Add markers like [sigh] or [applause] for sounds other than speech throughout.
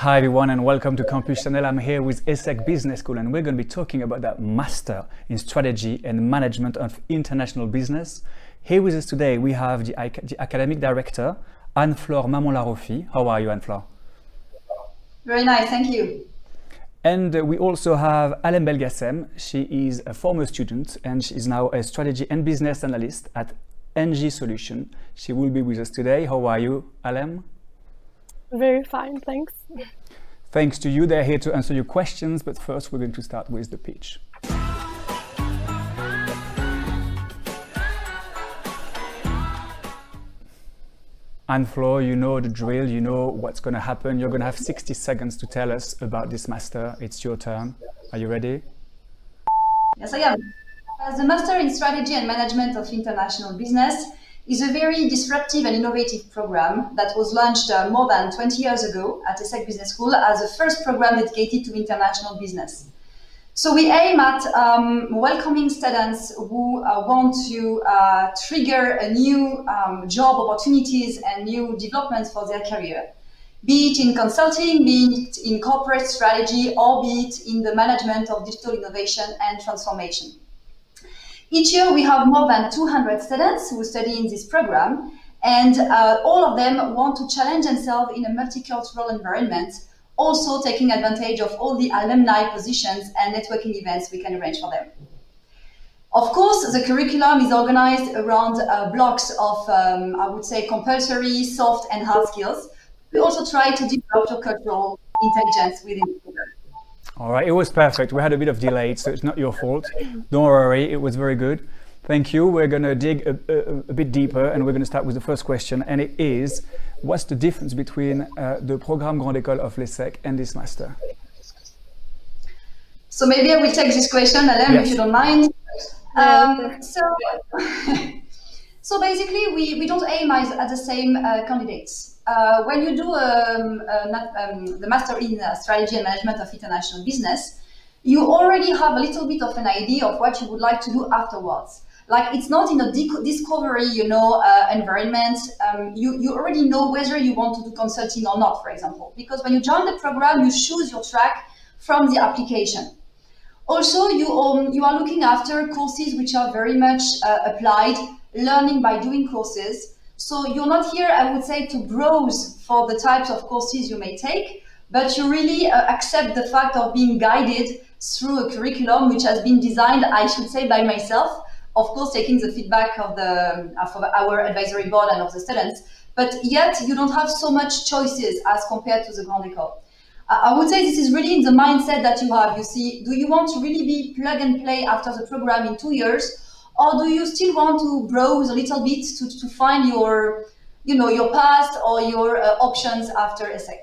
Hi everyone and welcome to Campus Channel. I'm here with ESSEC Business School and we're going to be talking about that Master in Strategy and Management of International Business. Here with us today we have the, the Academic Director, Anne-Flore Maman-Larraufie. How are you, Anne-Flore? Very nice, thank you. And uh, we also have Alem Belgassem. She is a former student and she is now a strategy and business analyst at NG Solution. She will be with us today. How are you, Alem? Very fine, thanks. Thanks to you. They're here to answer your questions, but first we're going to start with the pitch. Anne-Flore, you know the drill, you know what's going to happen. You're going to have 60 seconds to tell us about this master. It's your turn. Are you ready? Yes, I am. As a Master in Strategy and Management of International Business, is a very disruptive and innovative program that was launched uh, more than 20 years ago at ESSEC Business School as the first program dedicated to international business. So we aim at um, welcoming students who uh, want to uh, trigger a new um, job opportunities and new developments for their career, be it in consulting, be it in corporate strategy, or be it in the management of digital innovation and transformation. Each year, we have more than 200 students who study in this program, and uh, all of them want to challenge themselves in a multicultural environment, also taking advantage of all the alumni positions and networking events we can arrange for them. Of course, the curriculum is organized around uh, blocks of, um, I would say, compulsory, soft, and hard skills. We also try to develop cultural intelligence within the program. All right, it was perfect. We had a bit of delay, so it's not your fault. Don't worry, it was very good. Thank you. We're going to dig a, a, a bit deeper and we're going to start with the first question. And it is what's the difference between uh, the Programme Grande École of l'ESSEC and this master? So maybe I will take this question, Alem, yes. if you don't mind. Um, so, [laughs] so basically, we, we don't aim at, at the same uh, candidates uh, when you do um, uh, um, the Master in uh, Strategy and Management of International Business, you already have a little bit of an idea of what you would like to do afterwards. Like it's not in a discovery, you know, uh, environment. Um, you you already know whether you want to do consulting or not, for example, because when you join the program, you choose your track from the application. Also, you um, you are looking after courses which are very much uh, applied, learning by doing courses. So you're not here, I would say, to browse for the types of courses you may take, but you really uh, accept the fact of being guided through a curriculum which has been designed, I should say, by myself. Of course, taking the feedback of the of our advisory board and of the students, but yet you don't have so much choices as compared to the Grande École. I would say this is really in the mindset that you have. You see, do you want to really be plug and play after the program in two years, or do you still want to browse a little bit to, to find your you know your past or your uh, options after ESSEC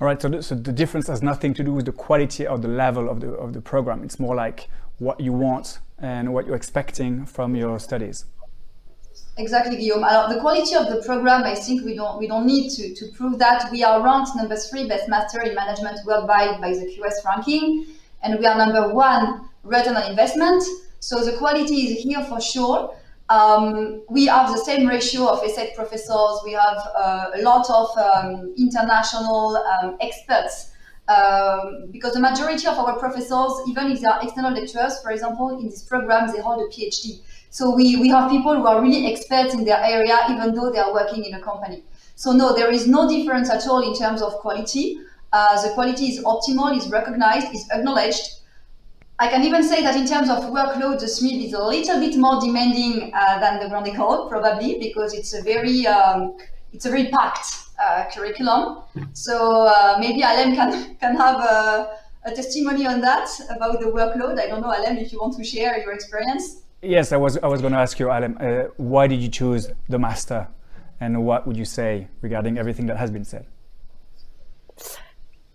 all right so the, so the difference has nothing to do with the quality or the level of the of the program it's more like what you want and what you're expecting from your studies Exactly, Guillaume. The quality of the program, I think we don't we don't need to, to prove that. We are ranked number three best master in management worldwide by the QS ranking, and we are number one return on investment. So the quality is here for sure. Um, we have the same ratio of ESSEC professors. We have uh, a lot of um, international um, experts um, because the majority of our professors, even if they are external lecturers, for example, in this program, they hold a PhD. So we, we have people who are really experts in their area, even though they are working in a company. So no, there is no difference at all in terms of quality. Uh, the quality is optimal, is recognized, is acknowledged, I can even say that in terms of workload, the SMIB is a little bit more demanding uh, than the Grande École, probably because it's a very um, it's a very packed uh, curriculum. So uh, maybe Alem can can have a, a, testimony on that about the workload. I don't know, Alem, if you want to share your experience. Yes, I was I was going to ask you, Alem, uh, why did you choose the master, and what would you say regarding everything that has been said?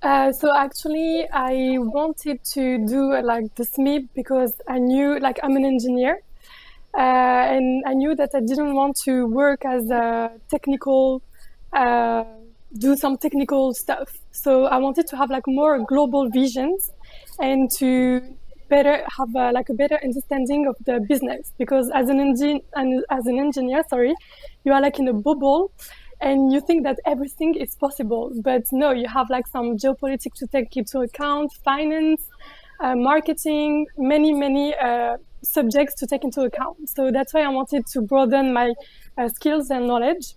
Uh, so actually, I wanted to do uh, like the SMIB because I knew, like, I'm an engineer, uh, and I knew that I didn't want to work as a technical, uh, do some technical stuff. So I wanted to have like more global visions, and to better have like a better understanding of the business because as an engine and as an engineer, sorry, you are like in a bubble and you think that everything is possible. But no, you have like some geopolitics to take into account, finance, uh, marketing, many, many uh, subjects to take into account. So that's why I wanted to broaden my uh, skills and knowledge.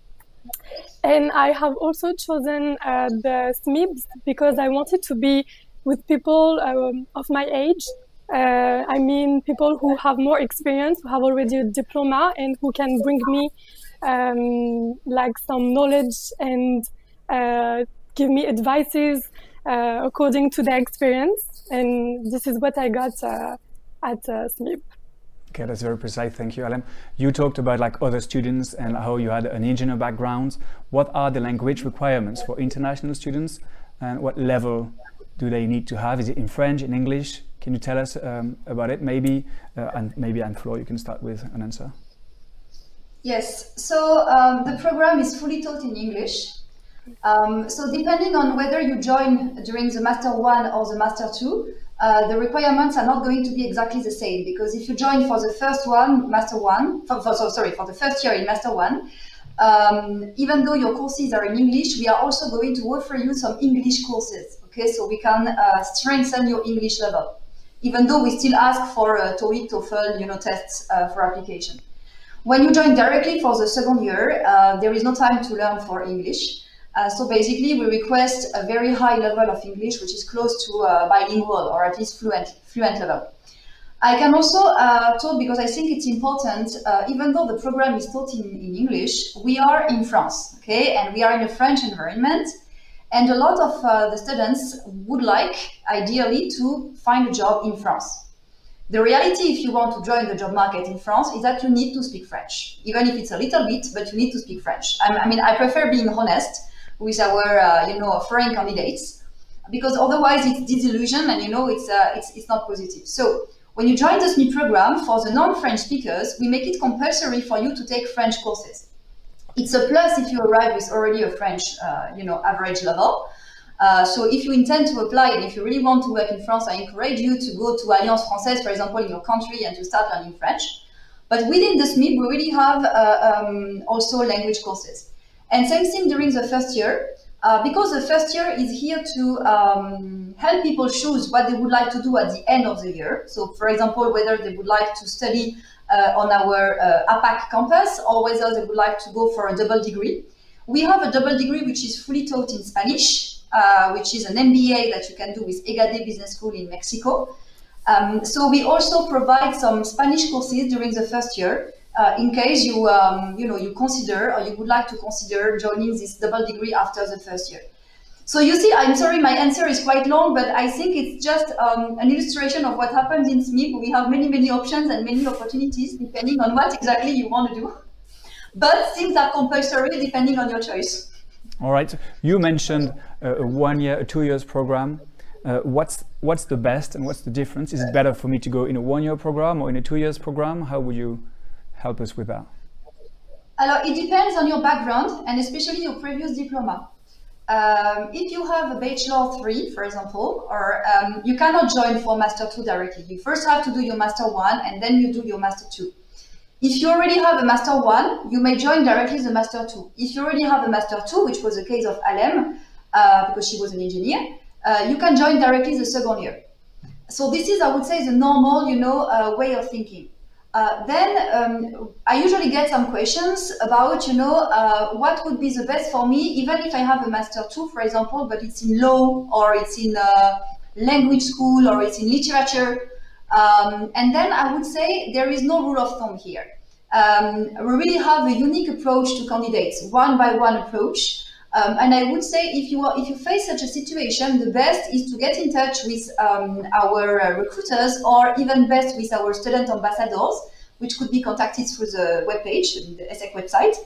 And I have also chosen uh, the SMIBS because I wanted to be with people um, of my age. Uh, I mean, people who have more experience, who have already a diploma, and who can bring me um, like some knowledge and uh, give me advices uh, according to their experience. And this is what I got uh, at uh, SMIB. Okay, that's very precise. Thank you, Alem. You talked about like other students and how you had an engineer background. What are the language requirements for international students, and what level do they need to have? Is it in French, in English? Can you tell us um, about it? Maybe, uh, and maybe Anne-Flo, you can start with an answer. Yes. So um, the program is fully taught in English. Um, so depending on whether you join during the Master 1 or the Master 2, uh, the requirements are not going to be exactly the same because if you join for the first one, Master 1, for, for, so, sorry, for the first year in Master 1, um, even though your courses are in English, we are also going to offer you some English courses, okay, so we can uh, strengthen your English level, even though we still ask for a TOEIC, TOEFL, you know, tests uh, for application. When you join directly for the second year, uh, there is no time to learn for English. Uh, so basically, we request a very high level of English, which is close to uh, bilingual or at least fluent, fluent level. I can also uh, talk because I think it's important, uh, even though the program is taught in, in English, we are in France, okay, and we are in a French environment, and a lot of uh, the students would like, ideally, to find a job in France. The reality, if you want to join the job market in France, is that you need to speak French, even if it's a little bit, but you need to speak French. I, I mean, I prefer being honest with our uh, you know foreign candidates because otherwise it's disillusion and you know it's uh, it's it's not positive. So when you join the SMIB program for the non-French speakers, we make it compulsory for you to take French courses. It's a plus if you arrive with already a French uh, you know average level. Uh, so if you intend to apply and if you really want to work in France, I encourage you to go to Alliance Française, for example, in your country and to start learning French. But within the SMIB, we really have uh, um, also language courses. And same thing during the first year, uh, because the first year is here to um, help people choose what they would like to do at the end of the year. So, for example, whether they would like to study uh, on our uh, APAC campus or whether they would like to go for a double degree. We have a double degree which is fully taught in Spanish, uh, which is an MBA that you can do with EGADE Business School in Mexico. Um, so we also provide some Spanish courses during the first year uh, in case you um, you know you consider or you would like to consider joining this double degree after the first year. So you see, I'm sorry, my answer is quite long, but I think it's just um, an illustration of what happens in SMIB. We have many, many options and many opportunities depending on what exactly you want to do. But things are compulsory depending on your choice. All right. You mentioned a one year, a two years program. Uh, what's what's the best and what's the difference? Is it better for me to go in a one year program or in a two years program? How would you help us with that? Alors, it depends on your background and especially your previous diploma. Um, if you have a bachelor three, for example, or um, you cannot join for master two directly. You first have to do your master one and then you do your master two. If you already have a master one, you may join directly the master two. If you already have a master two, which was the case of Alem, uh, because she was an engineer, uh, you can join directly the second year. So this is, I would say, the normal, you know, uh, way of thinking. Uh, then um, I usually get some questions about, you know, uh, what would be the best for me, even if I have a master two, for example, but it's in law or it's in language school or it's in literature. Um, and then I would say there is no rule of thumb here. Um, we really have a unique approach to candidates, one by one approach. Um, and I would say if you are, if you face such a situation, the best is to get in touch with um, our uh, recruiters or even best with our student ambassadors, which could be contacted through the webpage, the ESSEC website.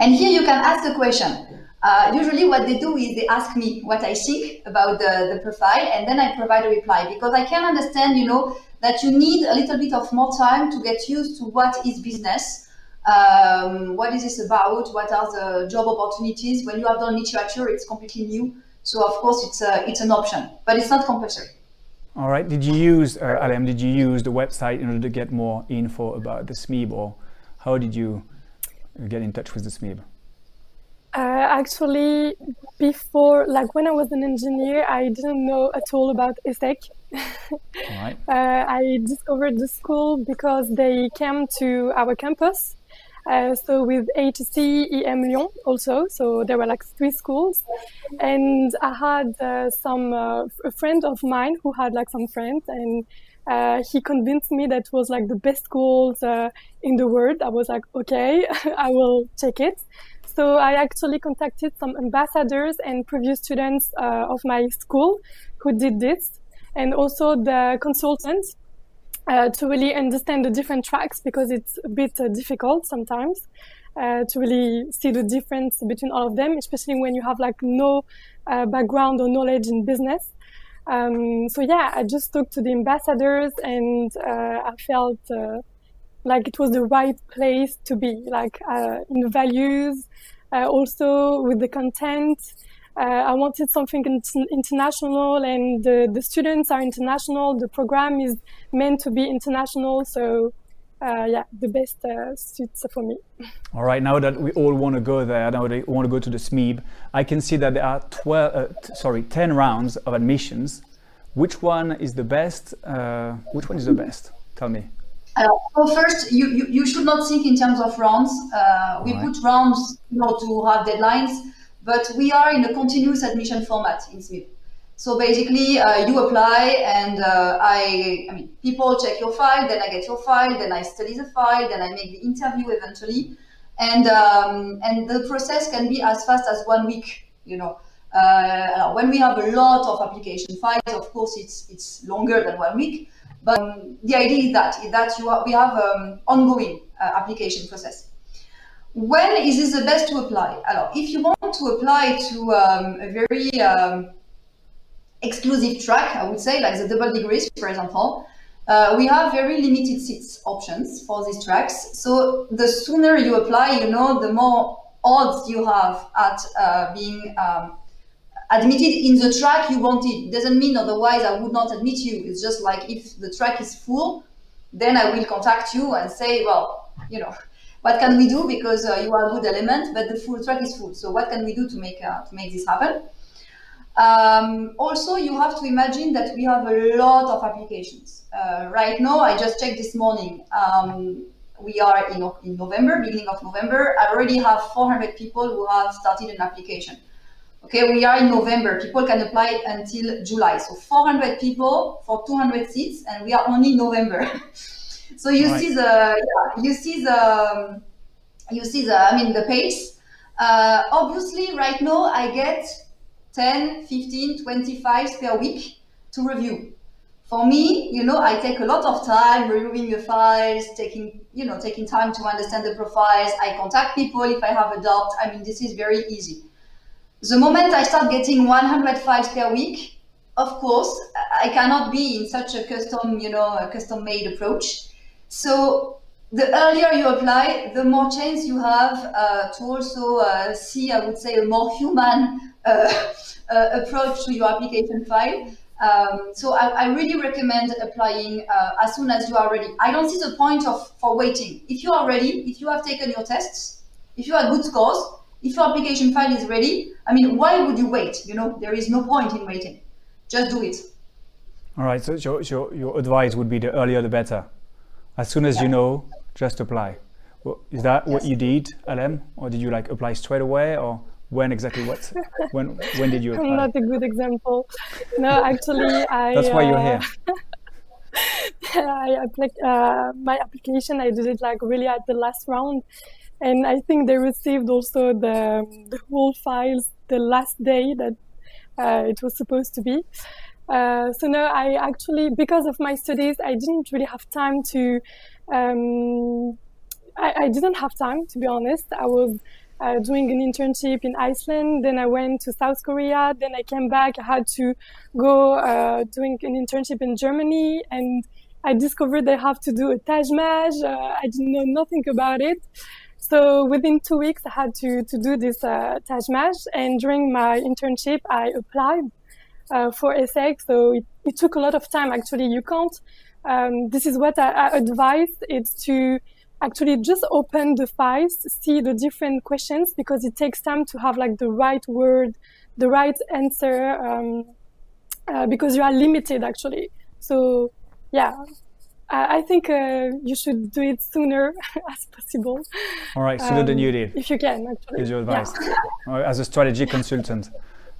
And here you can ask the question. Uh, usually what they do is they ask me what I think about the, the profile and then I provide a reply because I can understand, you know, that you need a little bit of more time to get used to what is business um, what is this about? What are the job opportunities? When you have done literature, it's completely new. So of course, it's a, it's an option, but it's not compulsory. All right. Did you use uh, Alem? Did you use the website in order to get more info about the SMIB, or how did you get in touch with the SMIB? Uh, actually, before, like when I was an engineer, I didn't know at all about ESSEC. right. [laughs] uh, I discovered the school because they came to our campus. Uh, so with HEC, EM Lyon also. So there were like three schools, and I had uh, some uh, a friend of mine who had like some friends, and uh, he convinced me that was like the best schools uh, in the world. I was like, okay, [laughs] I will check it. So I actually contacted some ambassadors and previous students of my school who did this, and also the consultants uh, to really understand the different tracks because it's a bit uh, difficult sometimes uh, to really see the difference between all of them, especially when you have like no uh, background or knowledge in business. Um, so yeah, I just talked to the ambassadors and uh, I felt uh, like it was the right place to be, like in the values, also with the content. Uh, I wanted something international, and the, the students are international. The program is meant to be international, so uh, yeah, the best uh, suits for me. [laughs] All right, now that we all want to go there, now they want to go to the SMIB, I can see that there are 12, uh, t- sorry, 10 rounds of admissions. Which one is the best? Uh, which one is the best? Tell me. Uh, well, first, you, you, you, should not think in terms of rounds. we right. put rounds you know, to have deadlines but we are in a continuous admission format in SMIB. So basically, uh, you apply, and uh, I, I mean, people check your file, then I get your file, then I study the file, then I make the interview eventually, and um, and the process can be as fast as one week. You know, uh, when we have a lot of application files, of course, it's it's longer than one week. But um, the idea is that is that you are, we have um, ongoing uh, application process. When is this the best to apply? Alors, if you want to apply to um, a very um, exclusive track, I would say, like the double degrees, for example, uh, we have very limited seats options for these tracks. So the sooner you apply, you know, the more odds you have at uh, being um, admitted in the track you wanted. Doesn't mean otherwise I would not admit you. It's just like if the track is full, then I will contact you and say, well, you know, what can we do because uh, you are a good element, but the full track is full. So what can we do to make uh, to make this happen? Um, also, you have to imagine that we have a lot of applications. Uh, right now, I just checked this morning. Um, we are in, in November, beginning of November. I already have 400 people who have started an application. Okay, we are in November. People can apply until July. So 400 people for 200 seats, and we are only November. [laughs] So you right. see the yeah, you see the you see the I mean the pace. Uh, obviously, right now I get 10, 15, 20 files per week to review. For me, you know, I take a lot of time reviewing the files, taking you know taking time to understand the profiles. I contact people if I have a doubt. I mean, this is very easy. The moment I start getting 100 files per week, of course, I cannot be in such a custom, you know, a custom made approach. So the earlier you apply, the more chance you have uh, to also uh, see, I would say, a more human uh, [laughs] uh approach to your application file. Um, so I, I, really recommend applying uh, as soon as you are ready. I don't see the point of for waiting. If you are ready, if you have taken your tests, if you have good scores, if your application file is ready, I mean, why would you wait? You know, there is no point in waiting. Just do it. All right. So your, your, your advice would be the earlier the better. As soon as yeah. you know, just apply. Well, is that yes. what you did, Alem, or did you like apply straight away, or when exactly? What [laughs] when when did you apply? I'm not a good example. No, actually, I. That's why you're here. Uh, [laughs] I applied uh, my application. I did it like really at the last round, and I think they received also the the whole files the last day that uh, it was supposed to be. Uh, so no, I actually, because of my studies, I didn't really have time to. Um, I, I, didn't have time, to be honest. I was uh, doing an internship in Iceland, then I went to South Korea, then I came back. I had to go uh, doing an internship in Germany, and I discovered I have to do a Tage Mage. Uh, I didn't know nothing about it. So within two weeks, I had to, to do this uh, Tage Mage, and during my internship, I applied for ESSEC. So it, it, took a lot of time. Actually, you can't. Um, this is what I, I advise. It's to actually just open the files, see the different questions because it takes time to have like the right word, the right answer, um, uh, because you are limited actually. So yeah, I, I think uh, you should do it sooner [laughs] as possible. All right, sooner um, than you did. If you can, actually. Is your advice yeah. [laughs] as a strategy consultant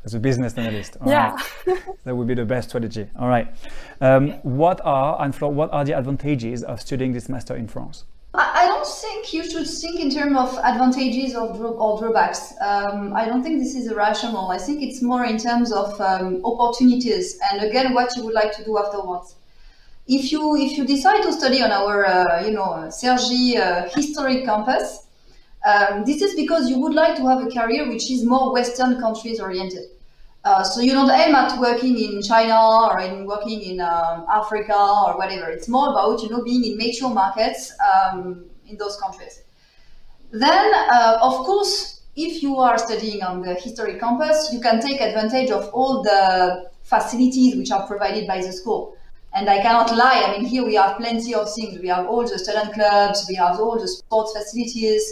as a business analyst. All yeah, right. that would be the best strategy. All right. Um, what are Anne-Flo, what are the advantages of studying this master in France? I don't think you should think in terms of advantages or, or drawbacks. Um, I don't think this is rational. I think it's more in terms of um, opportunities and again what you would like to do afterwards. If you if you decide to study on our uh, you know Cergy uh, historic campus, um, this is because you would like to have a career which is more Western countries oriented. Uh, so you don't aim at working in China or in working in um, Africa or whatever. It's more about you know being in mature markets um, in those countries. Then, uh, of course, if you are studying on the history campus, you can take advantage of all the facilities which are provided by the school. And I cannot lie. I mean, here we have plenty of things. We have all the student clubs. We have all the sports facilities.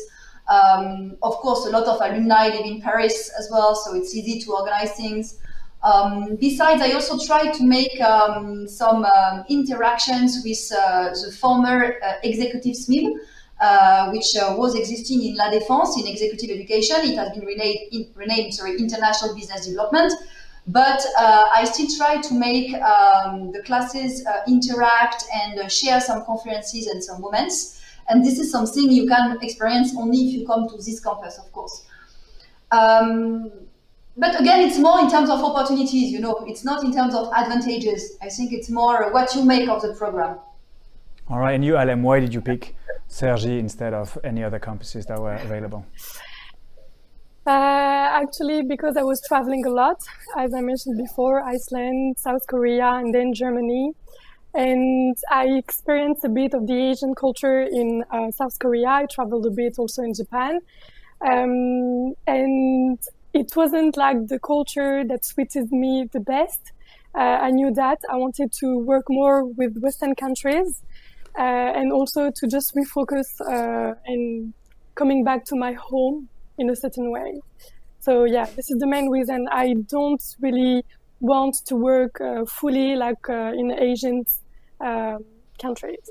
Um, of course, a lot of alumni live in Paris as well, so it's easy to organize things. Um, besides, I also try to make um, some um, interactions with uh, the former uh, executive SMIB, uh, which uh, was existing in La Défense in executive education. It has been renamed, in, renamed sorry, International Business Development. But uh, I still try to make um, the classes uh, interact and share some conferences and some moments. And this is something you can experience only if you come to this campus, of course. Um, but again, it's more in terms of opportunities, you know, it's not in terms of advantages. I think it's more what you make of the program. All right, and you, Alem, why did you pick Cergy instead of any other campuses that were available? Uh, actually, because I was traveling a lot, as I mentioned before, Iceland, South Korea, and then Germany and I experienced a bit of the Asian culture in uh, South Korea. I traveled a bit also in Japan, um, and it wasn't like the culture that suited me the best. Uh, I knew that I wanted to work more with Western countries, uh, and also to just refocus uh, and coming back to my home in a certain way. So yeah, this is the main reason I don't really want to work uh, fully like uh, in Asian um, countries.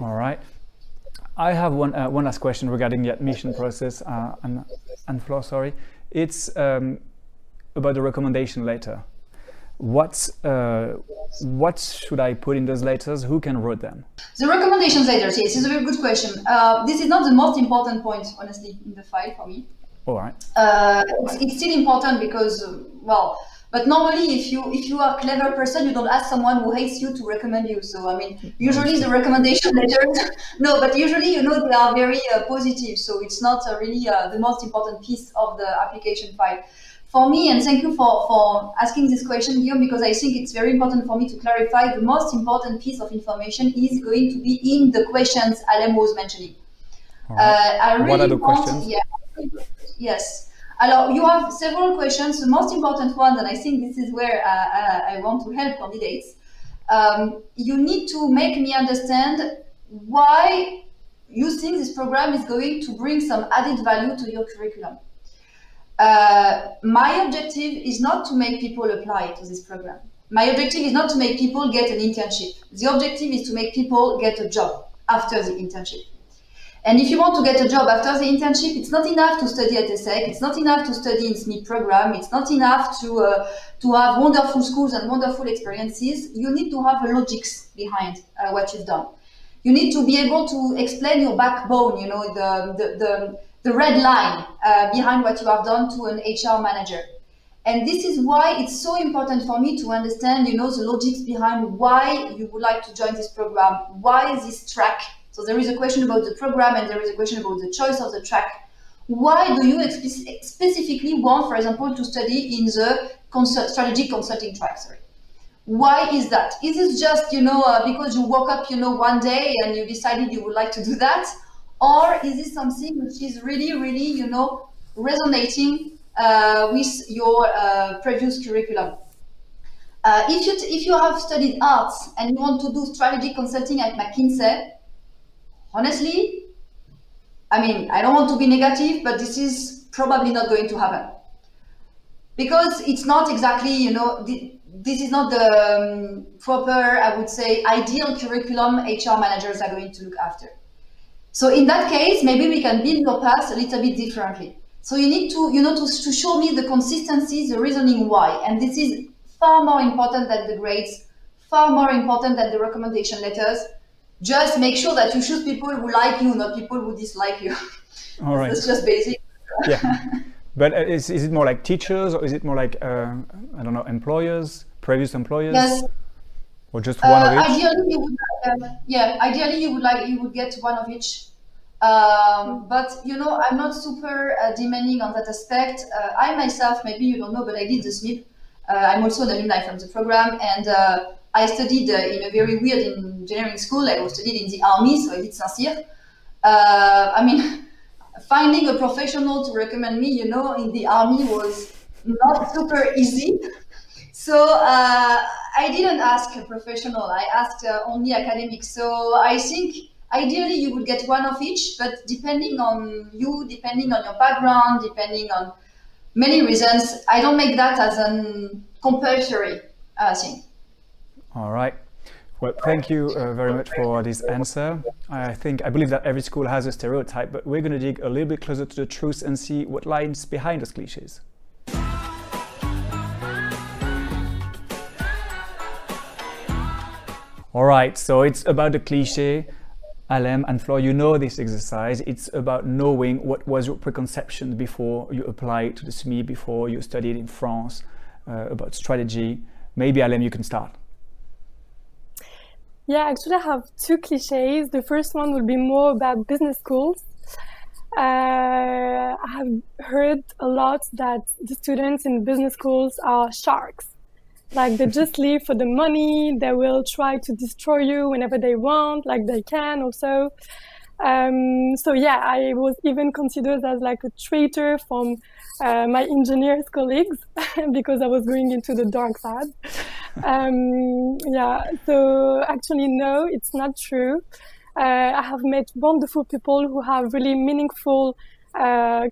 All right. I have one uh, one last question regarding the admission process uh, and Anne-Flo, sorry. It's um, about the recommendation letter. What uh, what should I put in those letters? Who can write them? The recommendations letters. Yes, is a very good question. Uh, this is not the most important point, honestly, in the file for me. All right. It's, it's, still important because, well, but normally, if you if you are a clever person, you don't ask someone who hates you to recommend you. So I mean, usually the recommendation [laughs] letters, no, but usually you know they are very uh, positive. So it's not uh, really uh, the most important piece of the application file. For me, and thank you for, for asking this question, Guillaume, because I think it's very important for me to clarify the most important piece of information is going to be in the questions Alem was mentioning. Right. Uh, I really what are the want, questions? Yeah, yes. Alors, you have several questions. The most important one, and I think this is where uh, uh, I want to help candidates, um, you need to make me understand why you think this program is going to bring some added value to your curriculum. Uh, my objective is not to make people apply to this program. My objective is not to make people get an internship. The objective is to make people get a job after the internship. And if you want to get a job after the internship, it's not enough to study at ESSEC. It's not enough to study in SMIB program. It's not enough to uh, to have wonderful schools and wonderful experiences. You need to have a logics behind uh, what you've done. You need to be able to explain your backbone. You know the the the, the red line uh, behind what you have done to an HR manager. And this is why it's so important for me to understand, you know, the logics behind why you would like to join this program, why this track so there is a question about the program and there is a question about the choice of the track. Why do you specifically want, for example, to study in the consult strategic consulting track? Sorry. Why is that? Is it just, you know, uh, because you woke up, you know, one day and you decided you would like to do that? Or is it something which is really, really, you know, resonating uh, with your uh, previous curriculum? Uh, if, you if you have studied arts and you want to do strategic consulting at McKinsey, honestly, I mean, I don't want to be negative, but this is probably not going to happen because it's not exactly, you know, the, this is not the um, proper, I would say, ideal curriculum HR managers are going to look after. So in that case, maybe we can build your path a little bit differently. So you need to, you know, to, to show me the consistency, the reasoning why. And this is far more important than the grades, far more important than the recommendation letters. Just make sure that you choose people who like you, not people who dislike you. All right. It's just basic. Yeah. But uh, is, is it more like teachers or is it more like, uh, I don't know, employers, previous employers? Yes. Or just one Uh, of each? ideally, you would, uh, yeah, ideally you would like you would get one of each. Um, but you know, I'm not super uh, demanding on that aspect. Uh, I myself, maybe you don't know, but I did the. Uh, I'm also an alumni from the program, and uh, I studied uh, in a very weird engineering school. I studied in the army, so I did Saint-Cyr. Uh, I mean, [laughs] finding a professional to recommend me, you know, in the army was not super easy. [laughs] So uh, I didn't ask a professional. I asked uh, only academics. So I think ideally you would get one of each, but depending on you, depending on your background, depending on many reasons, I don't make that as an compulsory uh, thing. All right. Well, thank you uh, very much for this answer. I think I believe that every school has a stereotype, but we're going to dig a little bit closer to the truth and see what lies behind those cliches. All right, so it's about the cliche. Alem and Flor, you know this exercise. It's about knowing what was your preconception before you applied to the SMIB, before you studied in France, uh, about strategy. Maybe Alem, you can start. Yeah, actually, I have two cliches. The first one will be more about business schools. Uh, I have heard a lot that the students in business schools are sharks. Like they just live for the money. They will try to destroy you whenever they want, like they can also. Um, so yeah, I was even considered as like a traitor from uh, my engineers colleagues [laughs] because I was going into the dark side. Um, yeah, so actually, no, it's not true. Uh, I have met wonderful people who have really meaningful uh,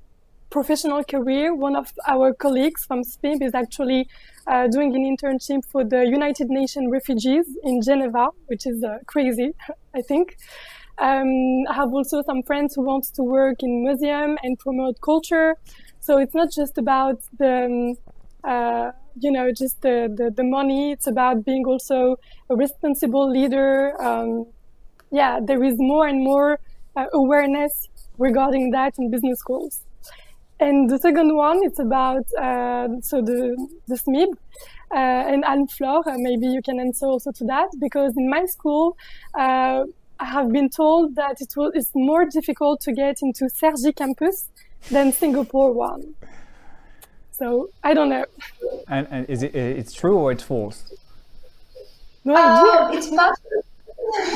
professional career. One of our colleagues from SMIB is actually uh, doing an internship for the United Nations refugees in Geneva, which is uh, crazy, [laughs] I think. Um, I have also some friends who want to work in museum and promote culture. So it's not just about the, um, uh, you know, just the, the, the, money. It's about being also a responsible leader. Um, yeah, there is more and more uh, awareness regarding that in business schools. And the second one, it's about uh, so the the SMIB uh, and Fleur. Uh, maybe you can answer also to that because in my school, uh, I have been told that it it's more difficult to get into Cergy campus than Singapore one. So I don't know. And, and is it it's true or it's false? No idea. Uh, it's partially,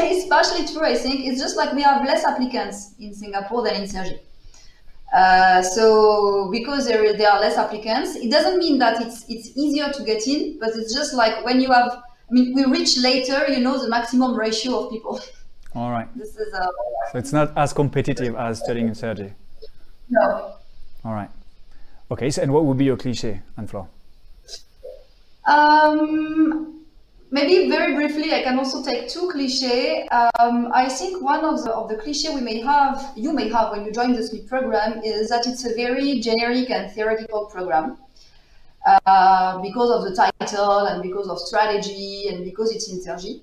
[laughs] it's partially true, I think. It's just like we have less applicants in Singapore than in Cergy. Uh, so because there, there are less applicants, it doesn't mean that it's it's easier to get in, but it's just like when you have, I mean, we reach later, you know, the maximum ratio of people. [laughs] All right. This is uh, So it's not as competitive as studying in Cergy. no. All right. Okay. So and what would be your cliche, Fleur? Um, maybe very briefly, I can also take two cliches. Um, I think one of the of the cliche we may have, you may have when you join the SMIB program, is that it's a very generic and theoretical program. Uh, because of the title and because of strategy and because it's Cergy.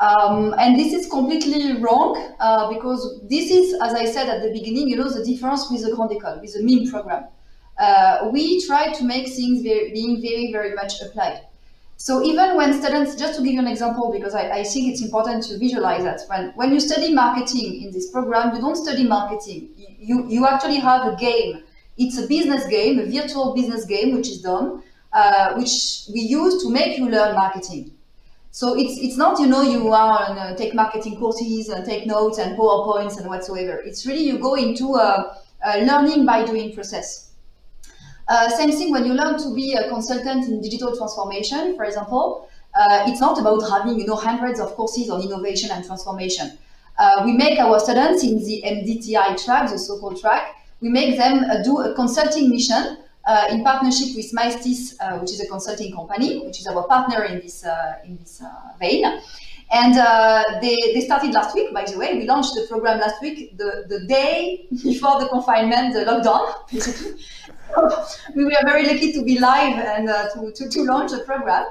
Um, and this is completely wrong uh, because this is, as I said at the beginning, you know, the difference with the Grande École, with the MIM program. Uh, we try to make things very, being very, very much applied. So even when students, just to give you an example, because I, I think it's important to visualize that, when, when you study marketing in this program, you don't study marketing. You, you actually have a game. It's a business game, a virtual business game, which is done, uh, which we use to make you learn marketing. So it's it's not you know you are and uh, take marketing courses and take notes and powerpoints and whatsoever. It's really you go into a, a learning by doing process. Uh, same thing when you learn to be a consultant in digital transformation, for example. Uh, it's not about having you know hundreds of courses on innovation and transformation. uh, we make our students in the MDTI track, the so-called track, we make them uh, do a consulting mission uh, in partnership with Maestis, which is a consulting company, which is our partner in this in this vein. And they, they started last week, by the way. We launched the program last week, the, the day [laughs] before the confinement, the lockdown, basically. [laughs] we were very lucky to be live and to, to, to launch the program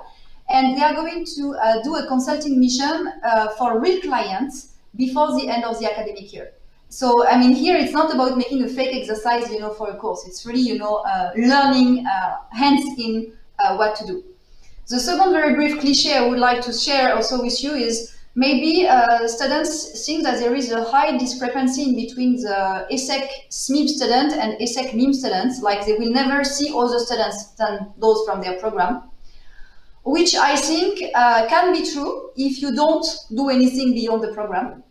and they are going to uh, do a consulting mission uh, for real clients before the end of the academic year. So, I mean, here it's not about making a fake exercise, you know, for a course. It's really, you know, uh, learning uh, hands in uh, what to do. The second very brief cliche I would like to share also with you is maybe uh, students think that there is a high discrepancy in between the ESSEC SMIB student and ESSEC MIM students, like they will never see other students than those from their program which I think uh, can be true if you don't do anything beyond the program.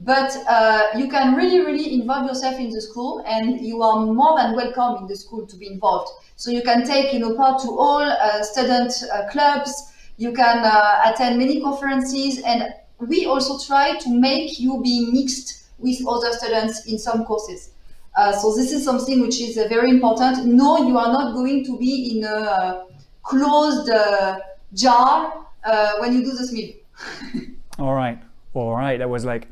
But uh, you can really, really involve yourself in the school, and you are more than welcome in the school to be involved. So you can take, you know, part to all uh, student uh, clubs. You can uh, attend many conferences, and we also try to make you be mixed with other students in some courses. Uh, so this is something which is very important. No, you are not going to be in a closed jar uh, when you do the SMIB. [laughs] all right, all right. That was like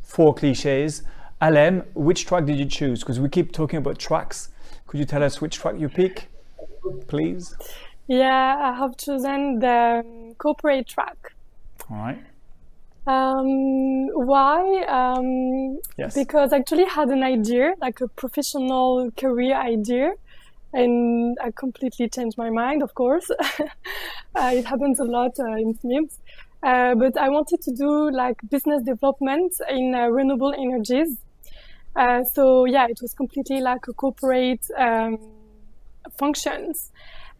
four cliches. Alem, which track did you choose? Because we keep talking about tracks. Could you tell us which track you pick, please? Yeah, I have chosen the corporate track. All right. Um, why? Um, yes. Because I actually had an idea, like a professional career idea, and I completely changed my mind, of course. [laughs] uh, it happens a lot uh, in SMIBs. Uh, but I wanted to do like business development in uh, renewable energies. Uh, so yeah, it was completely like a corporate um, functions.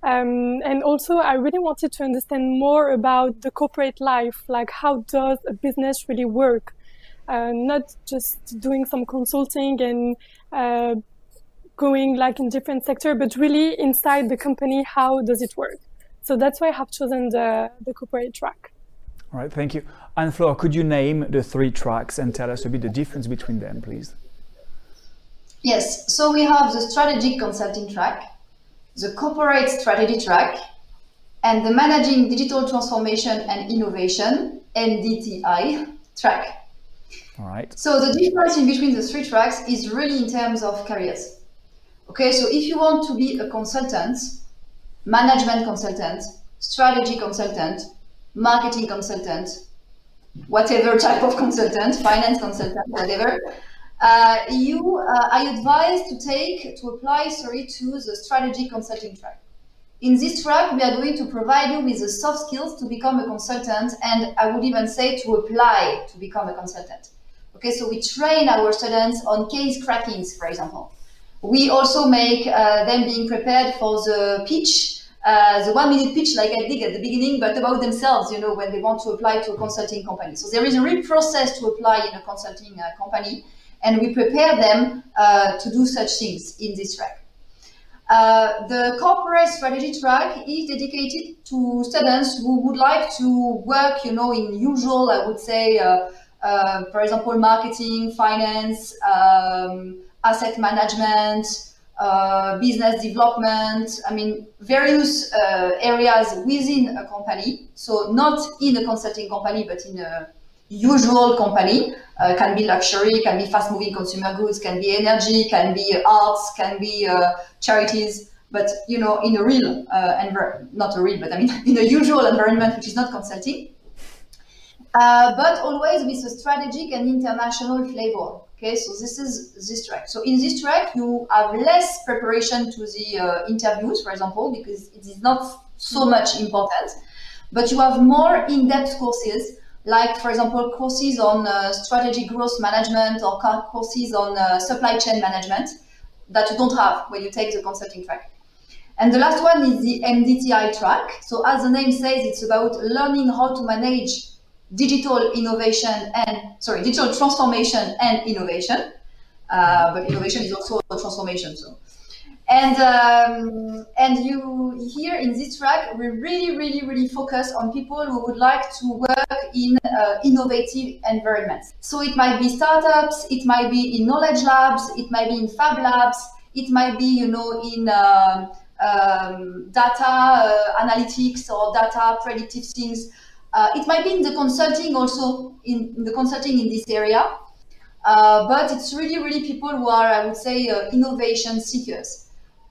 Um, and also, I really wanted to understand more about the corporate life, like how does a business really work? Uh, not just doing some consulting and going like in different sector, but really inside the company, how does it work? So that's why I have chosen the, the corporate track. All right, thank you. And Flora, could you name the three tracks and tell us a bit the difference between them, please? Yes, so we have the strategic consulting track, the corporate strategy track, and the managing digital transformation and innovation, MDTI track. All right. So the difference in between the three tracks is really in terms of careers. Okay, so if you want to be a consultant, management consultant, strategy consultant, marketing consultant, whatever type of consultant, finance consultant, whatever, uh, you, uh, I advise to take, to apply, sorry, to the strategy consulting track. In this track, we are going to provide you with the soft skills to become a consultant, and I would even say to apply to become a consultant. Okay, so we train our students on case crackings, for example. We also make uh, them being prepared for the pitch, uh, the one minute pitch like I did at the beginning, but about themselves, you know, when they want to apply to a consulting company. So there is a real process to apply in a consulting uh, company, and we prepare them uh, to do such things in this track. Uh, the corporate strategy track is dedicated to students who would like to work, you know, in usual, I would say, uh, uh, for example, marketing, finance, um, asset management, uh, business development, I mean, various uh, areas within a company. So not in a consulting company, but in a usual company. Uh, can be luxury, can be fast moving consumer goods, can be energy, can be arts, can be uh, charities. But, you know, in a real, uh, not a real, but I mean, [laughs] in a usual environment, which is not consulting. Uh, but always with a strategic and international flavor. Okay, so this is this track. So in this track, you have less preparation to the uh, interviews, for example, because it is not so much important, but you have more in-depth courses, like for example, courses on uh, strategic growth management or courses on uh, supply chain management that you don't have when you take the consulting track. And the last one is the MDTI track. So as the name says, it's about learning how to manage digital innovation and sorry, digital transformation and innovation. Uh, but innovation is also a transformation. So, And um, and you here in this track, we really, really, really focus on people who would like to work in uh, innovative environments. So it might be startups, it might be in knowledge labs, it might be in fab labs, it might be you know in um, um, data uh, analytics or data predictive things. Uh, it might be in the consulting also in, in the consulting in this area. Uh, but it's really, really people who are, I would say, uh, innovation seekers.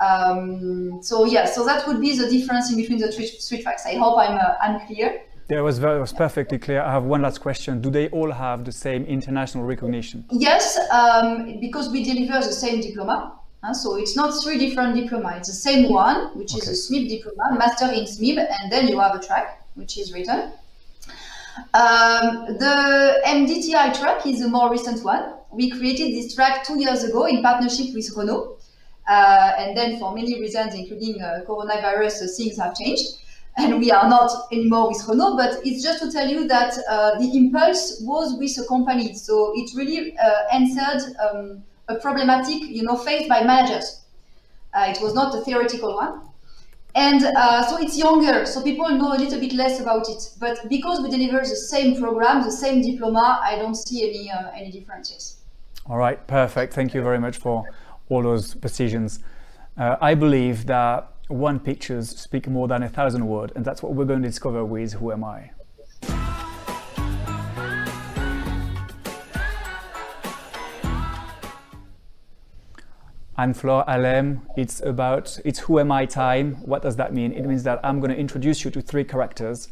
Um, so yeah, so that would be the difference in between the three, three tracks. I hope I'm, uh, I'm clear. That was, very, was perfectly clear. I have one last question. Do they all have the same international recognition? Yes, um, because we deliver the same diploma. Uh, so it's not three different diploma. It's the same one, which okay. is a SMIB diploma, master in SMIB, and then you have a track, which is written. Um, the MDTI track is a more recent one. We created this track two years ago in partnership with Renault. Uh, and then for many reasons, including uh, coronavirus, uh, things have changed. And we are not anymore with Renault, but it's just to tell you that uh, the impulse was with a company. So it really uh, answered um, a problematic, you know, faced by managers. Uh, it was not a theoretical one. And so it's younger, so people know a little bit less about it. But because we deliver the same program, the same diploma, I don't see any any differences. All right, perfect. Thank you very much for all those precisions. Uh, I believe that one pictures speak more than a thousand words, and that's what we're going to discover with Who Am I? Anne-Flore Alem, it's about, it's who am I time. What does that mean? It means that I'm going to introduce you to three characters,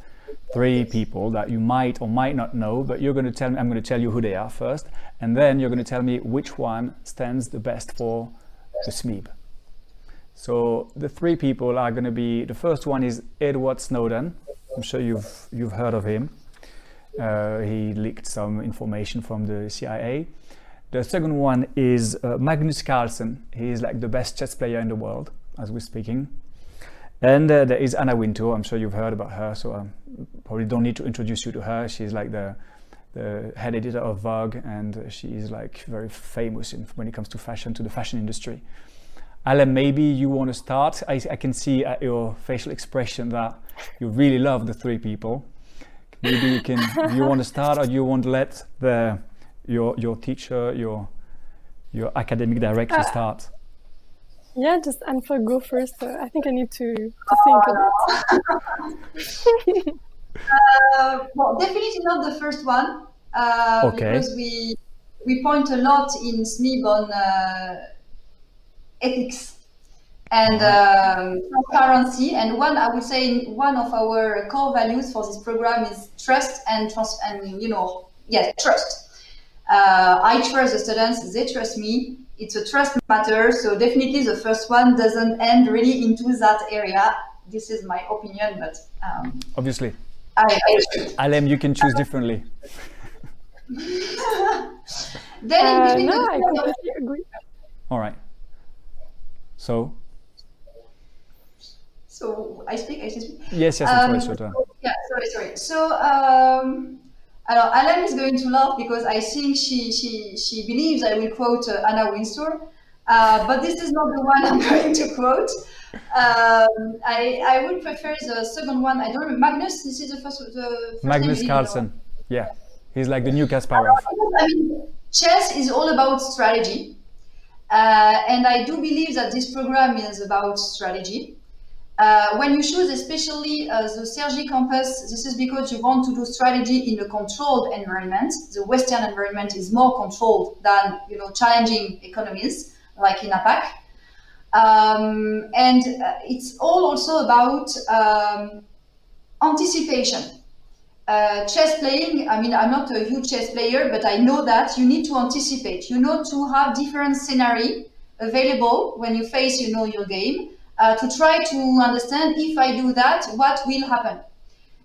three people that you might or might not know, but you're going to tell me, I'm going to tell you who they are first, and then you're going to tell me which one stands the best for the SMIB. So the three people are going to be, the first one is Edward Snowden. I'm sure you've, you've heard of him. Uh, he leaked some information from the CIA. The second one is uh, Magnus Carlsen. He is like the best chess player in the world, as we're speaking. And uh, there is Anna Wintour. I'm sure you've heard about her, so I um, probably don't need to introduce you to her. She's like the, the head editor of Vogue, and she is like very famous in, when it comes to fashion, to the fashion industry. Alem, maybe you want to start. I, I can see at your facial expression that you really love the three people. Maybe you can. you want to start, or you want to let the your your teacher, your your academic director uh, start? Yeah, just Anne-Flore go first. Uh, I think I need to, to think a bit. [laughs] uh, well, definitely not the first one. Uh, okay. Because we we point a lot in SMIB on uh, ethics and um, transparency. And one, I would say, one of our core values for this program is trust and trust and you know, yes, trust uh, I trust the students, they trust me. It's a trust matter. So definitely the first one doesn't end really into that area. This is my opinion, but um, obviously, I, I Alem, you can choose differently. [laughs] then uh, in no, I completely agree. All right. So. So I speak. I speak. Yes, yes, um, your turn. Yeah, sorry, sorry. So um, Alors, Alem is going to laugh because I think she, she, she believes I will quote uh, Anna Wintour, uh, but this is not the one I'm [laughs] going to quote. Um, I, I would prefer the second one. I don't remember. Magnus, this is the first, the first Magnus Carlsen. Yeah, he's like the new Kasparov. I mean, chess is all about strategy. Uh, and I do believe that this program is about strategy. Uh, when you choose especially uh, the Cergy campus, this is because you want to do strategy in a controlled environment. The Western environment is more controlled than you know challenging economies like in APAC. Um, and uh, it's all also about um, anticipation. Uh, chess playing, I mean, I'm not a huge chess player, but I know that you need to anticipate. You know to have different scenario available when you face, you know, your game uh, to try to understand if I do that, what will happen.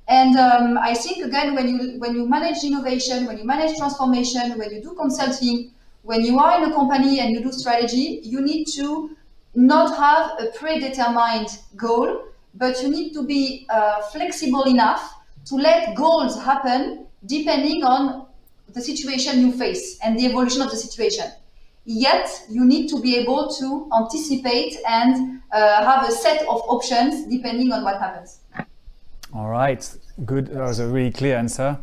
And um, I think again, when you when you manage innovation, when you manage transformation, when you do consulting, when you are in a company and you do strategy, you need to not have a predetermined goal, but you need to be uh, flexible enough to let goals happen depending on the situation you face and the evolution of the situation. Yet you need to be able to anticipate and uh, have a set of options depending on what happens. All right, good. That was a really clear answer.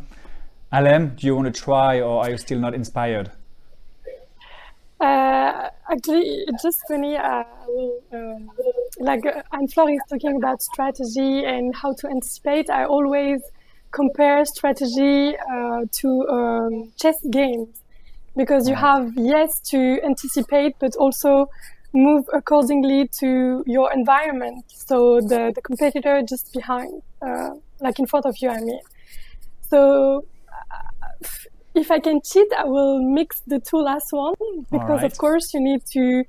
Alem, do you want to try or are you still not inspired? Uh, actually, it's just funny. Uh, uh, like uh, Anne-Flore is talking about strategy and how to anticipate. I always compare strategy uh, to um, chess games because you have yes to anticipate, but also move accordingly to your environment. So the the competitor just behind, uh, like in front of you. I mean, so if I can cheat, I will mix the two last one because, right. of course, you need to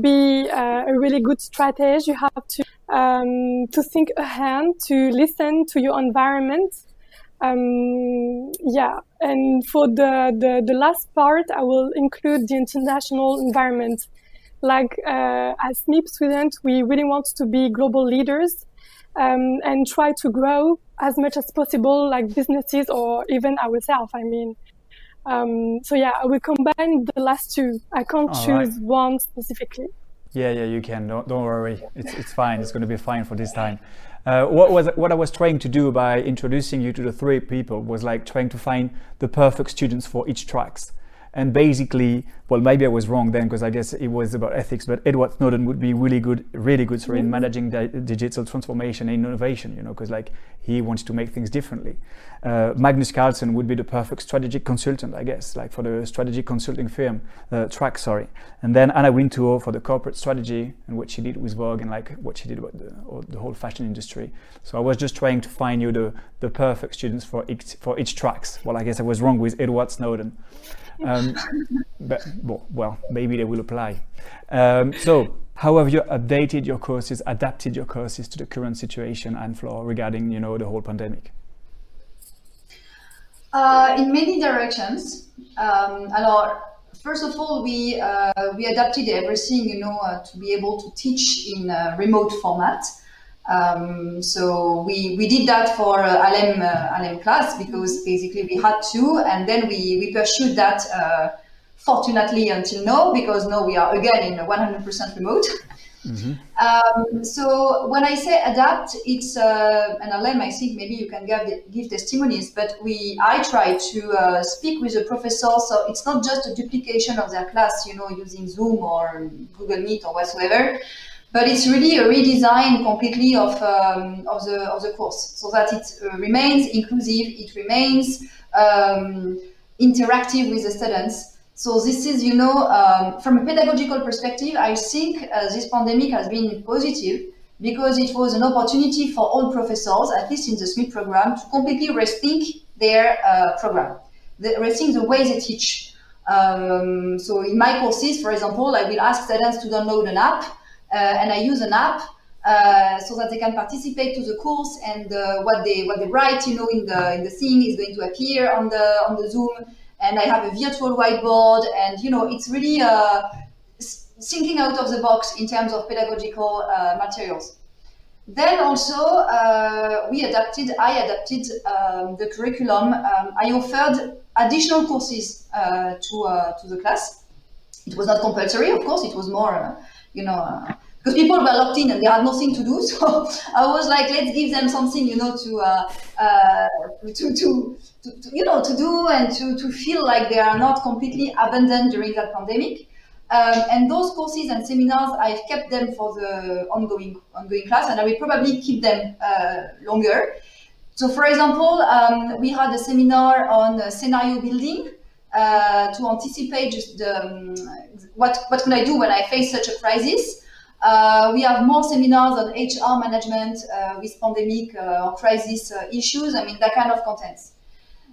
be uh, a really good strategist. You have to um, to think ahead, to listen to your environment. Um, yeah, and for the, the the last part, I will include the international environment. Like uh, as SMIB students, we really want to be global leaders um, and try to grow as much as possible, like businesses or even ourselves. I mean. Um, so yeah, I will combine the last two. I can't All choose right. one specifically. Yeah, yeah, you can. Don't, don't worry. It's, it's fine. It's going to be fine for this time. Uh, what was what I was trying to do by introducing you to the three people was like trying to find the perfect students for each tracks. And basically, well, maybe I was wrong then because I guess it was about ethics, but Edward Snowden would be really good, really good sorry, in managing the digital transformation and innovation, you know, because like he wants to make things differently. Uh, Magnus Carlsen would be the perfect strategic consultant, I guess, like for the strategic consulting firm, uh, track, sorry. And then Anna Wintour for the corporate strategy and what she did with Vogue and like what she did about the, the whole fashion industry. So I was just trying to find you the, the perfect students for each, for each tracks. Well, I guess I was wrong with Edward Snowden. Um, but well, maybe they will apply. Um, so, how have you updated your courses, adapted your courses to the current situation and floor regarding, you know, the whole pandemic? Uh, in many directions. Um, alors, first of all, we uh, we adapted everything, you know, uh, to be able to teach in remote format. Um, so we, we did that for uh, Alem, uh, Alem class because basically we had to, and then we, we pursued that uh, fortunately until now because now we are again in 100% remote. Mm-hmm. Um, so when I say adapt, it's uh, and Alem. I think maybe you can give, give testimonies, but we I try to uh, speak with the professor, so it's not just a duplication of their class, you know, using Zoom or Google Meet or whatsoever but it's really a redesign completely of, um, of, the, of the course so that it uh, remains inclusive, it remains um, interactive with the students. So this is, you know, um, from a pedagogical perspective, I think uh, this pandemic has been positive because it was an opportunity for all professors, at least in the SMIB program, to completely rethink their uh, program, the, rethink the way they teach. Um, so in my courses, for example, I will ask students to download an app and I use an app uh, so that they can participate to the course and uh, what they what they write, you know, in the in the thing is going to appear on the on the Zoom. And I have a virtual whiteboard, and you know, it's really thinking out of the box in terms of pedagogical materials. Then also uh, we adapted, I adapted um, the curriculum. Um, I offered additional courses uh, to, uh, to the class. It was not compulsory, of course, it was more you know, uh, because people were locked in and they had nothing to do. [laughs] So I was like, let's give them something, you know, to, uh, uh, to, to, to, to, you know, to do and to, to feel like they are not completely abandoned during that pandemic. Um, and those courses and seminars, I've kept them for the ongoing ongoing class, and I will probably keep them uh, longer. So, for example, um, we had a seminar on uh, scenario building, uh, to anticipate just the, um, what, what can I do when I face such a crisis. Uh, we have more seminars on HR management uh, with pandemic uh, or crisis uh, issues. I mean, that kind of contents.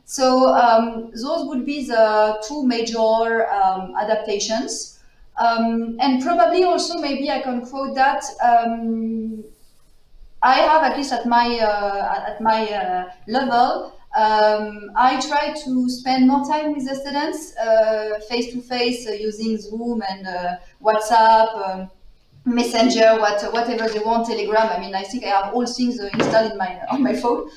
So um, those would be the two major um, adaptations. Um, and probably also maybe I can quote that um, I have at least at my uh, at my level um, I try to spend more time with the students face to face using Zoom and uh, WhatsApp, um, Messenger, what, whatever they want, Telegram. I mean, I think I have all things uh, installed in my, on my phone.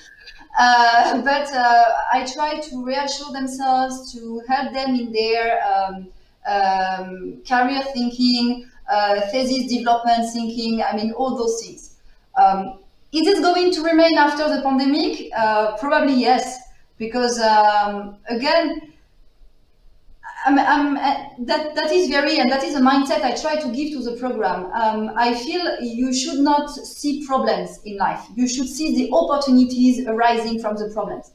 Uh, [laughs] but uh, I try to reassure themselves, to help them in their um, um, career thinking, uh, thesis development thinking. I mean, all those things. Um, is it going to remain after the pandemic? Uh, probably yes, because um, again, I'm, I'm, uh, that that is very and that is a mindset I try to give to the program. Um, I feel you should not see problems in life. You should see the opportunities arising from the problems.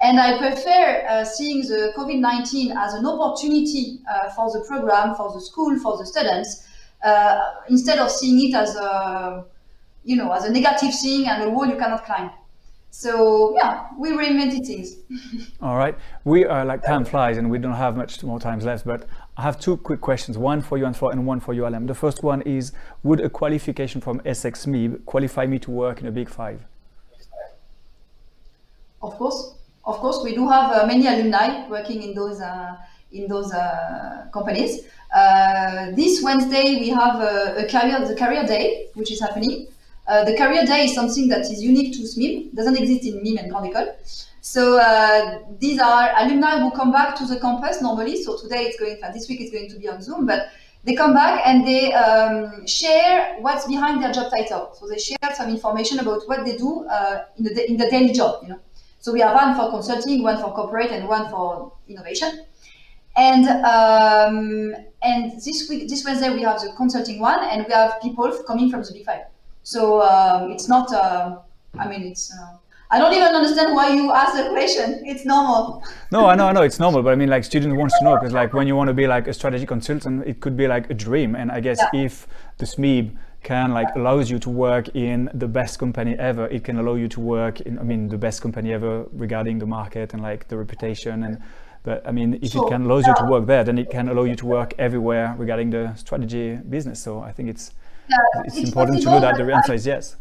And I prefer uh, seeing the COVID 19 as an opportunity uh, for the program, for the school, for the students, uh, instead of seeing it as a, you know, as a negative thing and a wall you cannot climb. So yeah, we reinvented things. [laughs] All right, we are like time flies, and we don't have much more time left. But I have two quick questions: one for you and for and one for you, Alem. The first one is: Would a qualification from ESSEC SMIB qualify me to work in a Big Five? Of course, of course, we do have uh, many alumni working in those uh, in those uh, companies. Uh, this Wednesday we have a, a career the career day, which is happening. Uh, the career day is something that is unique to SMIB, doesn't exist in MIM and Grande École. So uh, these are alumni who come back to the campus normally. So today it's going, this week it's going to be on Zoom, but they come back and they um, share what's behind their job title. So they share some information about what they do uh, in, the, in the daily job. You know. So we have one for consulting, one for corporate, and one for innovation. And um, and this week, this Wednesday, we have the consulting one, and we have people coming from the Big Five. So um, it's not. Uh, I mean, it's. Uh, I don't even understand why you ask the question. It's normal. No, I know, I know, it's normal. But I mean, like, student wants to know because, like, when you want to be like a strategy consultant, it could be like a dream. And I guess yeah. if the SMIB can like allows you to work in the best company ever, it can allow you to work in. I mean, the best company ever regarding the market and like the reputation and. But I mean, if sure. it can allow you to work there, then it can allow you to work everywhere regarding the strategy business. So I think it's yeah, it's, it's important to know that the answer is yes.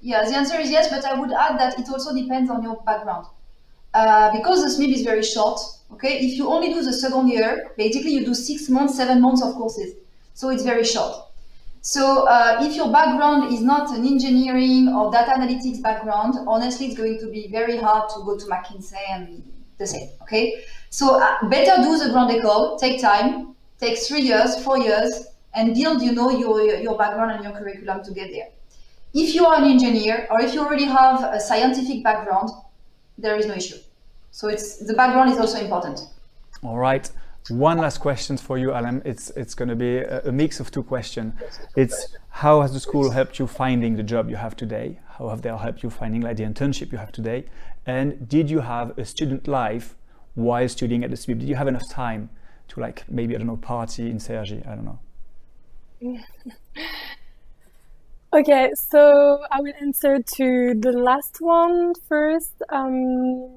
Yeah, the answer is yes, but I would add that it also depends on your background. Uh, because the SMIB is very short, okay, if you only do the second year, basically you do six months, seven months of courses. So it's very short. So uh, if your background is not an engineering or data analytics background, honestly, it's going to be very hard to go to McKinsey and the same, okay? So uh, better do the Grande École, take time, take three years, four years, and build, you know, your, your background and your curriculum to get there. If you are an engineer or if you already have a scientific background, there is no issue. So it's the background is also important. All right. One last question for you, Alem. It's it's going to be a, a mix of two questions. It's how has the school helped you finding the job you have today? How have they helped you finding like the internship you have today? And did you have a student life while studying at the SMIB? Did you have enough time to like maybe I don't know party in Cergy? I don't know. [laughs] okay, so I will answer to the last one first. Um,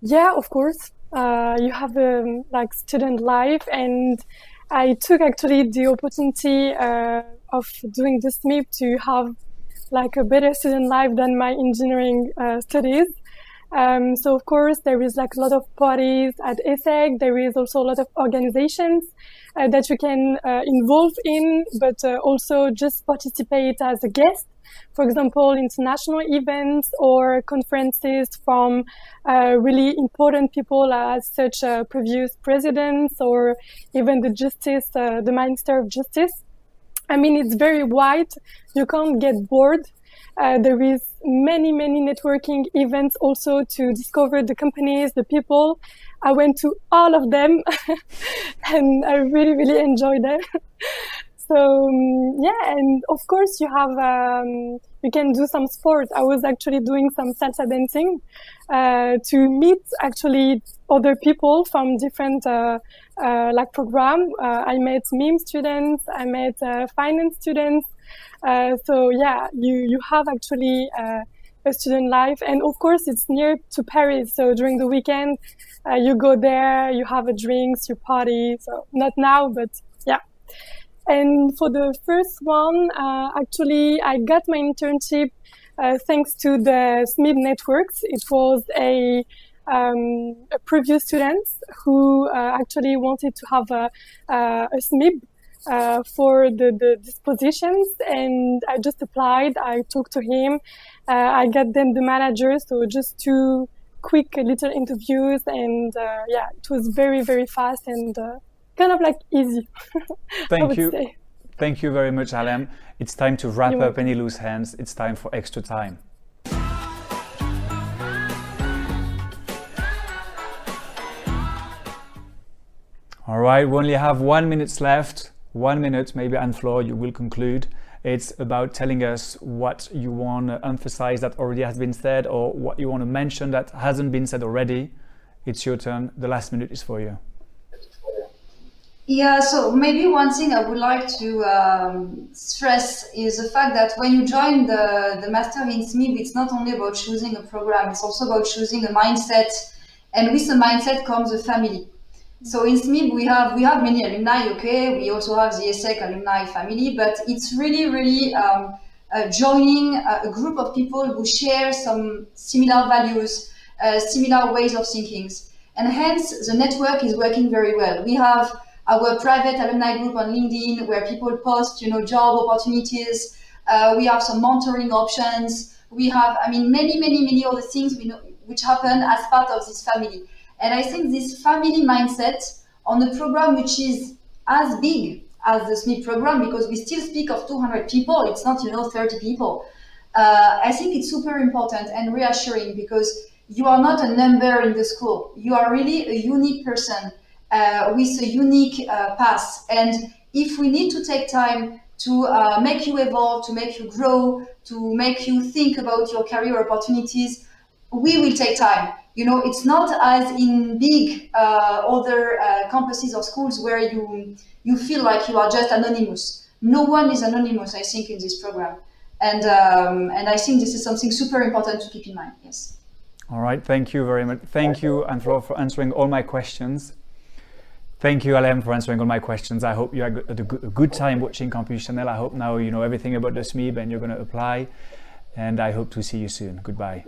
yeah, of course, uh, you have a um, like student life, and I took actually the opportunity uh, of doing this SMIB to have like a better student life than my engineering uh, studies. Um, so of course there is like a lot of parties at ESSEC. There is also a lot of organizations uh, that you can uh, involve in, but uh, also just participate as a guest. For example, international events or conferences from uh, really important people as such uh, previous presidents or even the justice, uh, the Minister of Justice. I mean, it's very wide. You can't get bored. Uh, there is many, many networking events also to discover the companies, the people. I went to all of them [laughs] and I really, really enjoyed them. [laughs] so um, yeah, and of course you have, um, you can do some sports. I was actually doing some salsa dancing, uh, to meet actually other people from different, uh, uh, like program. Uh, I met MIM students, I met uh, finance students, uh, so yeah, you you have actually uh, student life, and of course it's near to Paris. So during the weekend, uh, you go there, you have a drinks, you party. So not now, but yeah. And for the first one, uh, actually, I got my internship uh, thanks to the SMIB networks. It was a um, a previous student who uh, actually wanted to have a, uh, a SMIB uh, for the, the dispositions and I just applied. I talked to him. Uh, I got them the manager. So just two quick little interviews and uh, yeah, it was very, very fast and uh, kind of like easy. [laughs] Thank you. Say. Thank you very much, Alem. It's time to wrap You're up any loose hands. It's time for extra time. All right, we only have one minute left. One minute, maybe Anne-Flore, you will conclude. It's about telling us what you want to emphasize that already has been said or what you want to mention that hasn't been said already. It's your turn. The last minute is for you. Yeah, so maybe one thing I would like to um, stress is the fact that when you join the, the Master in SMIB, it's not only about choosing a program, it's also about choosing a mindset. And with the mindset comes a family. So in SMIB, we have we have many alumni. Okay, we also have the ESSEC alumni family, but it's really really um, uh, joining a, a, group of people who share some similar values, uh, similar ways of thinking, and hence the network is working very well. We have our private alumni group on LinkedIn where people post, you know, job opportunities. Uh, we have some mentoring options. We have, I mean, many, many, many other things we know, which happen as part of this family. And I think this family mindset on a program which is as big as the SMIB program, because we still speak of 200 people, it's not, you know, 30 people. Uh, I think it's super important and reassuring because you are not a number in the school. You are really a unique person uh, with a unique uh, path. And if we need to take time to uh, make you evolve, to make you grow, to make you think about your career opportunities, we will take time you know, it's not as in big uh, other uh, campuses or schools where you you feel like you are just anonymous. No one is anonymous, I think, in this program, and um, and I think this is something super important to keep in mind. Yes. All right. Thank you very much. Thank you, Anne-Flore, for answering all my questions. Thank you, Alem, for answering all my questions. I hope you had a good time watching Campus Channel. I hope now you know everything about the SMIB and you're going to apply. And I hope to see you soon. Goodbye.